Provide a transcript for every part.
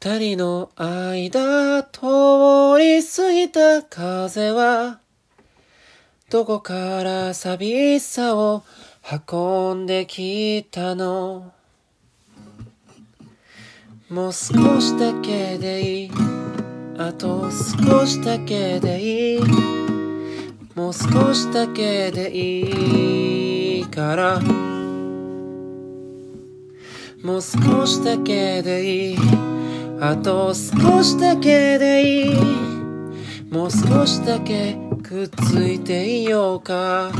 二人の間通り過ぎた風はどこから寂しさを運んできたの？もう少しだけでいい。あと少しだけでいい。もう少しだけでいいから。もう少しだけでいい。あと少しだけでいい。もう少しだけくっついていようか。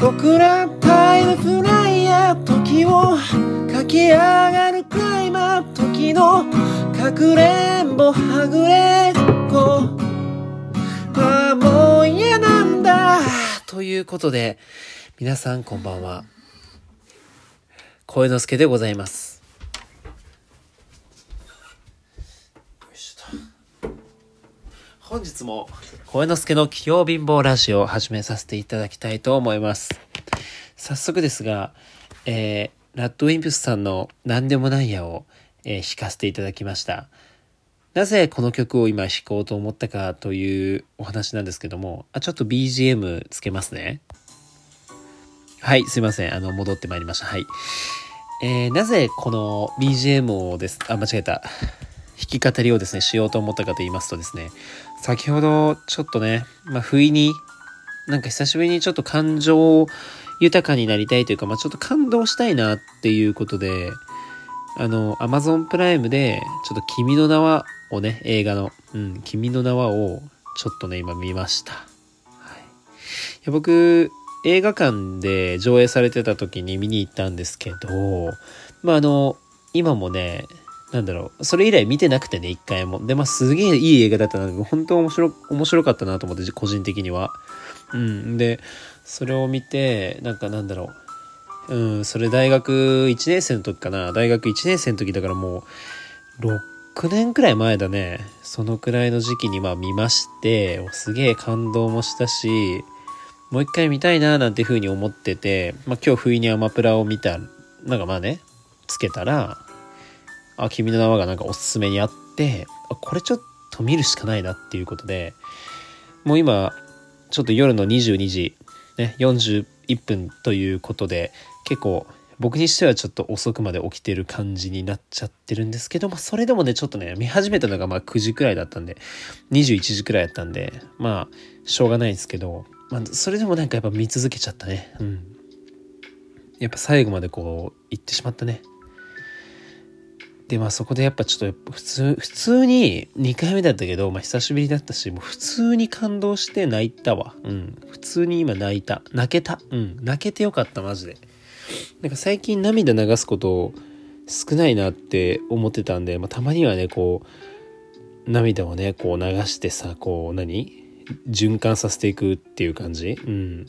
僕らタイムフライヤー時を駆け上がるクライマー時のかくれんぼはぐれっこ。ああもう嫌なんだ。ということで皆さんこんばんは。声之助でございます。本日も声之助の器用貧乏ラジオを始めさせていただきたいと思います早速ですが、えー、ラッドウィンプスさんの何でもないやを、えー、弾かせていただきましたなぜこの曲を今弾こうと思ったかというお話なんですけども、あ、ちょっと BGM つけますね。はい、すいません。あの、戻ってまいりました。はい。えー、なぜこの BGM をです、あ、間違えた。弾き語りをですね、しようと思ったかと言いますとですね、先ほどちょっとね、まあ、不意に、なんか久しぶりにちょっと感情豊かになりたいというか、まあ、ちょっと感動したいなっていうことで、あの、Amazon プライムで、ちょっと君の名はをね、映画の、うん、君の名はをちょっとね、今見ました。はい。いや僕、映画館で上映されてた時に見に行ったんですけど、まあ、あの、今もね、なんだろう、それ以来見てなくてね、一回も。で、まあ、すげえいい映画だったな、本当面白、面白かったなと思って、個人的には。うん。で、それを見て、なんかなんだろう。うん、それ大学1年生の時かな。大学1年生の時だからもう、6年くらい前だね。そのくらいの時期にまあ見まして、すげえ感動もしたし、もう一回見たいななんて風に思ってて、まあ今日不意にアマプラを見た、なんかまあね、つけたら、あ、君の名はがなんかおすすめにあって、あ、これちょっと見るしかないなっていうことで、もう今、ちょっと夜の22時、ね、41分ということで、結構僕にしてはちょっと遅くまで起きてる感じになっちゃってるんですけど、まあそれでもね、ちょっとね、見始めたのがまあ9時くらいだったんで、21時くらいだったんで、まあ、しょうがないですけど、まあそれでもなんかやっぱ見続けちゃったね。うん。やっぱ最後までこう、行ってしまったね。で、まあそこでやっぱちょっと普通、普通に2回目だったけど、まあ久しぶりだったし、もう普通に感動して泣いたわ。うん。普通に今泣いた。泣けた。うん。泣けてよかった、マジで。なんか最近涙流すこと少ないなって思ってたんで、まあ、たまにはね、こう、涙をね、こう流してさ、こう何、循環させていくっていう感じ？うん。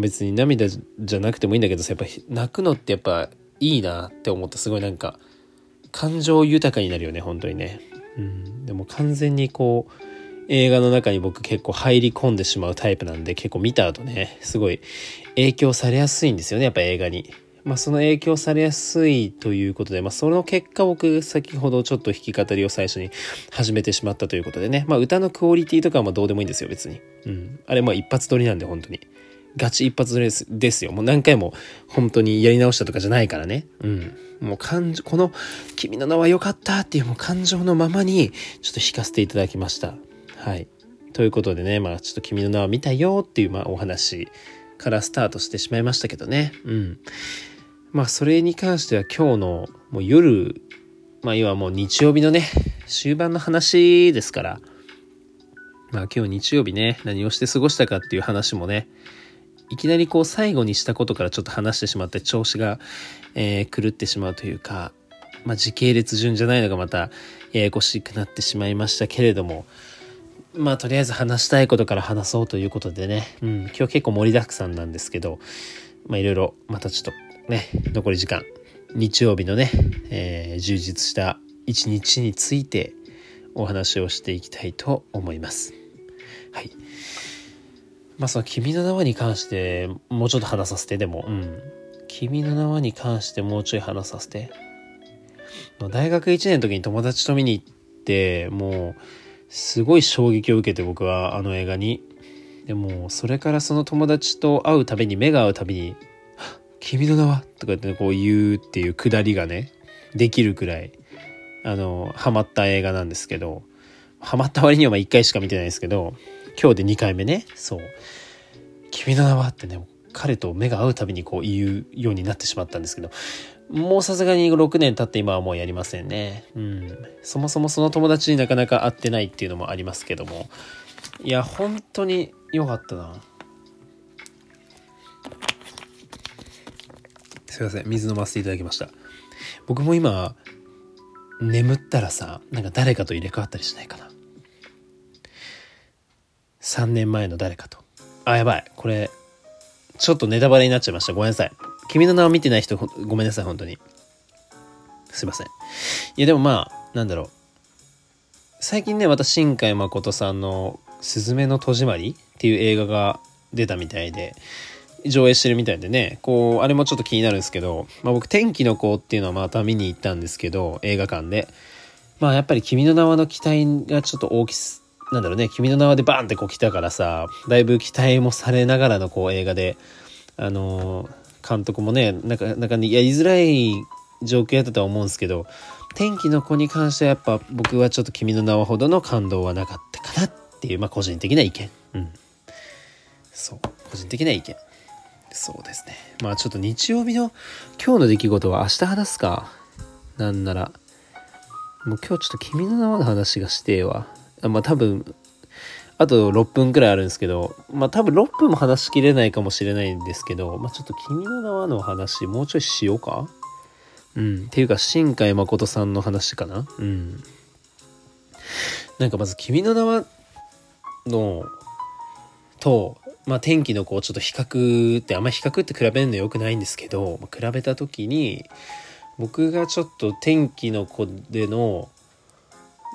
別に涙じゃなくてもいいんだけどさ、やっぱ泣くのってやっぱいいなって思ってすごいなんか、感情豊かになるよね、本当にね。うん。でも完全にこう、映画の中に僕結構入り込んでしまうタイプなんで結構見た後ね、すごい影響されやすいんですよね、やっぱ映画に。まあその影響されやすいということで、まあその結果僕先ほどちょっと弾き語りを最初に始めてしまったということでね、まあ歌のクオリティとかはまどうでもいいんですよ、別に。うん。あれまあ一発撮りなんで本当に。ガチ一発ですですよ。もう何回も本当にやり直したとかじゃないからね。うん。もう感情、この君の名は良かったっていうもう感情のままにちょっと弾かせていただきました。はい。ということでね、まあちょっと君の名は見たよっていうまあお話からスタートしてしまいましたけどね。うん。まあそれに関しては今日のもう夜、まあ要はもう日曜日のね、終盤の話ですから、まあ今日日曜日ね、何をして過ごしたかっていう話もね、いきなりこう最後にしたことからちょっと話してしまって調子が、えー、狂ってしまうというか、まあ時系列順じゃないのがまたややこしくなってしまいましたけれども、まあとりあえず話したいことから話そうということでね、うん、今日結構盛りだくさんなんですけど、まあいろいろまたちょっとね、残り時間、日曜日のね、えー、充実した一日についてお話をしていきたいと思います。はい。まあその君の名はに関してもうちょっと話させて、でも、うん。君の名はに関してもうちょい話させて。大学1年の時に友達と見に行って、もう、すごい衝撃を受けて僕はあの映画に。でも、それからその友達と会うたびに、目が合うたびに、君の名は？とか言ってこう言うっていうくだりがね、できるくらい、あの、ハマった映画なんですけど、ハマった割にはまあ1回しか見てないですけど、今日で2回目ね、そう。君の名はってね、彼と目が合うたびにこう言うようになってしまったんですけど、もうさすがに6年経って今はもうやりませんね。うん。そもそもその友達になかなか会ってないっていうのもありますけども。いや、本当に良かったな。すいません。水飲ませていただきました。僕も今、眠ったらさ、なんか誰かと入れ替わったりしないかな。3年前の誰かと。あ、やばい。これ、ちょっとネタバレになっちゃいました。ごめんなさい。君の名を見てない人、ごめんなさい、本当に。すいません。いや、でもまあ、なんだろう。最近ね、また新海誠さんの、すずめの戸締まりっていう映画が出たみたいで、上映してるみたいでね、こう、あれもちょっと気になるんですけど、まあ僕、天気の子っていうのはまた見に行ったんですけど、映画館で。まあやっぱり君の名はの期待がちょっと大きす、なんだろうね、君の名はでバーンってこう来たからさ、だいぶ期待もされながらのこう映画で、あのー、監督もね、なんか、なんかやりづらい状況やったとは思うんですけど、天気の子に関してはやっぱ僕はちょっと君の名はほどの感動はなかったかなっていう、まあ個人的な意見。うん。そう。個人的な意見。そうですね。まあちょっと日曜日の今日の出来事は明日話すか。なんなら。もう今日ちょっと君の名はの話がしてえわ。まあ多分、あと6分くらいあるんですけど、まあ多分6分も話しきれないかもしれないんですけど、まあちょっと君の名はの話もうちょいしようか？うん。っていうか、新海誠さんの話かな？うん。なんかまず君の名はの、と、まあ天気のこうちょっと比較ってあんまり比較って比べるのよくないんですけど、まあ、比べた時に僕がちょっと天気の子での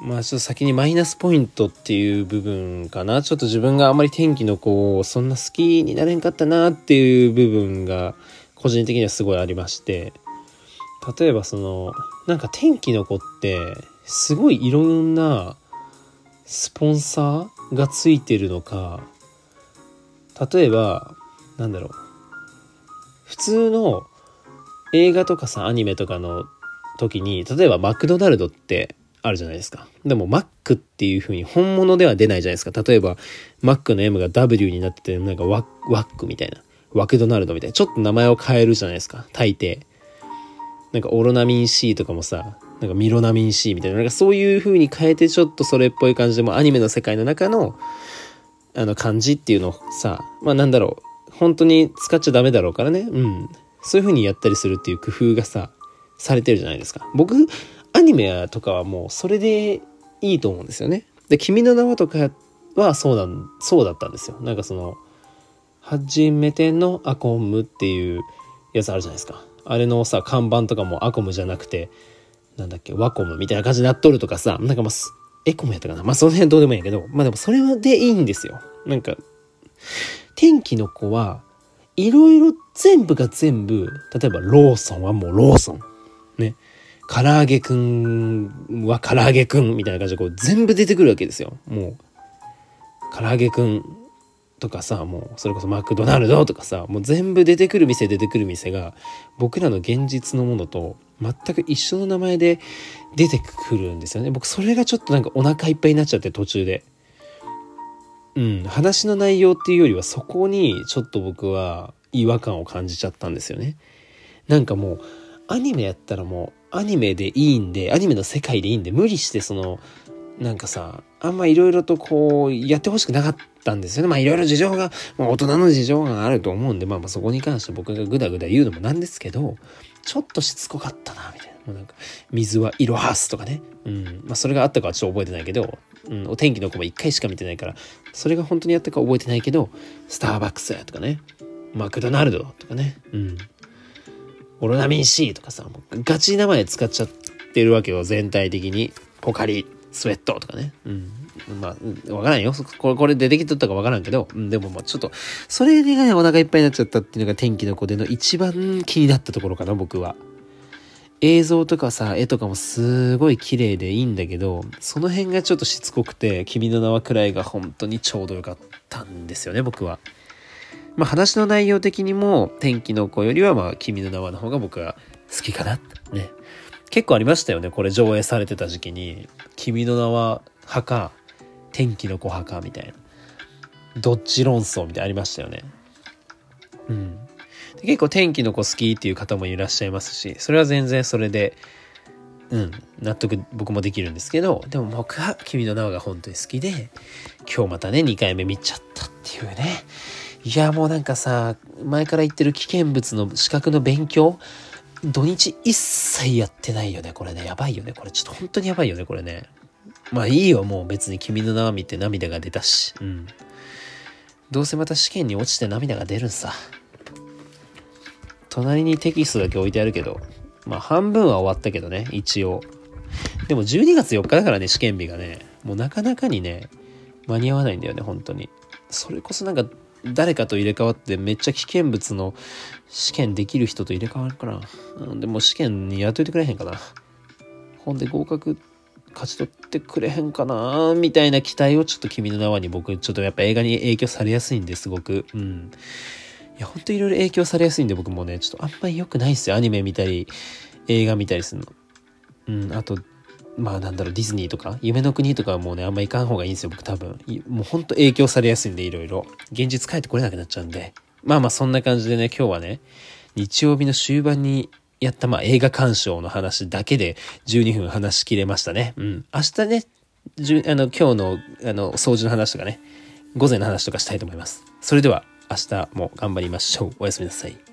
まあちょっと先にマイナスポイントっていう部分かな。ちょっと自分があんまり天気の子をそんな好きになれんかったなっていう部分が個人的にはすごいありまして。例えばその、なんか天気の子ってすごいいろんなスポンサーがついてるのか、例えば、なんだろう。普通の映画とかさ、アニメとかの時に、例えばマクドナルドってあるじゃないですか。でも、マックっていう風に本物では出ないじゃないですか。例えば、マックの M が W になってて、なんかワワックみたいな。ワクドナルドみたいな。ちょっと名前を変えるじゃないですか。大抵。なんかオロナミン C とかもさ、なんかミロナミン C みたいな。なんかそういう風に変えてちょっとそれっぽい感じでもアニメの世界の中の、あの漢字っていうのをさ、まあなんだろう。本当に使っちゃダメだろうからね。うん。そういう風にやったりするっていう工夫がさ、されてるじゃないですか。僕、アニメとかはもうそれでいいと思うんですよね。で、君の名はとかはそうだ、そうだったんですよ。なんかその、初めてのアコムっていうやつあるじゃないですか。あれのさ、看板とかもアコムじゃなくて、なんだっけ、ワコムみたいな感じになっとるとかさ、なんかまあ、エコムやったかな。まあその辺どうでもいいんやけど、まあでもそれはでいいんですよ。なんか、天気の子は、いろいろ全部が全部、例えばローソンはもうローソン。ね。唐揚げくんは唐揚げくんみたいな感じでこう全部出てくるわけですよ。もう、唐揚げくんとかさ、もうそれこそマクドナルドとかさ、もう全部出てくる店出てくる店が僕らの現実のものと全く一緒の名前で出てくるんですよね。僕それがちょっとなんかお腹いっぱいになっちゃって途中で。うん、話の内容っていうよりはそこにちょっと僕は違和感を感じちゃったんですよね。なんかもうアニメやったらもうアニメでいいんで、アニメの世界でいいんで、無理してその、なんかさ、あんまいろいろとこう、やってほしくなかったんですよね。まあいろいろ事情が、まあ大人の事情があると思うんで、まあまあそこに関して僕がグダグダ言うのもなんですけど、ちょっとしつこかったな、みたいな。なんか、水は色はすとかね。うん。まあそれがあったかはちょっと覚えてないけど、うん、お天気の子も一回しか見てないから、それが本当にあったか覚えてないけど、スターバックスとかね、マクドナルドとかね、うん。オロナミン C とかさ、ガチ名前使っちゃってるわけよ、全体的に。ポカリ、スウェットとかね。うん。まあ、わからんよ。これ、これ出てきとったかわからんけど、うん、でもまあちょっと、それがね、お腹いっぱいになっちゃったっていうのが天気の子での一番気になったところかな、僕は。映像とかさ、絵とかもすごい綺麗でいいんだけど、その辺がちょっとしつこくて、君の名はくらいが本当にちょうどよかったんですよね、僕は。まあ話の内容的にも、天気の子よりはまあ君の名はの方が僕は好きかな。ね。結構ありましたよね、これ上映されてた時期に。君の名は派か、天気の子派か、みたいな。どっち論争みたいなありましたよね。うん。結構天気の子好きっていう方もいらっしゃいますし、それは全然それで、うん、納得僕もできるんですけど、でも僕は君の名はが本当に好きで、今日またね、2回目見ちゃったっていうね。いや、もうなんかさ、前から言ってる危険物の資格の勉強、土日一切やってないよね、これね。やばいよね、これ。ちょっと本当にやばいよね、これね。まあいいよ、もう別に君の名は見て涙が出たし。うん。どうせまた試験に落ちて涙が出るんさ。隣にテキストだけ置いてあるけど、まあ半分は終わったけどね、一応。でも12月4日だからね、試験日がね、もうなかなかにね、間に合わないんだよね、本当に。それこそなんか、誰かと入れ替わってめっちゃ危険物の試験できる人と入れ替わるから、うん、でも試験にやっといてくれへんかな。ほんで合格勝ち取ってくれへんかなみたいな期待をちょっと君の名はに僕ちょっとやっぱ映画に影響されやすいんですごく。うん。いや、ほんといろいろ影響されやすいんで僕もね、ちょっとあんまり良くないんですよ。アニメ見たり、映画見たりするの。うん、あと、まあなんだろう、ディズニーとか、夢の国とかはもうね、あんま行かん方がいいんですよ、僕多分。もうほんと影響されやすいんで、いろいろ。現実帰ってこれなくなっちゃうんで。まあまあそんな感じでね、今日はね、日曜日の終盤にやった、まあ、映画鑑賞の話だけで12分話しきれましたね。うん。明日ね、あの、今日の、あの、掃除の話とかね、午前の話とかしたいと思います。それでは、明日も頑張りましょう。おやすみなさい。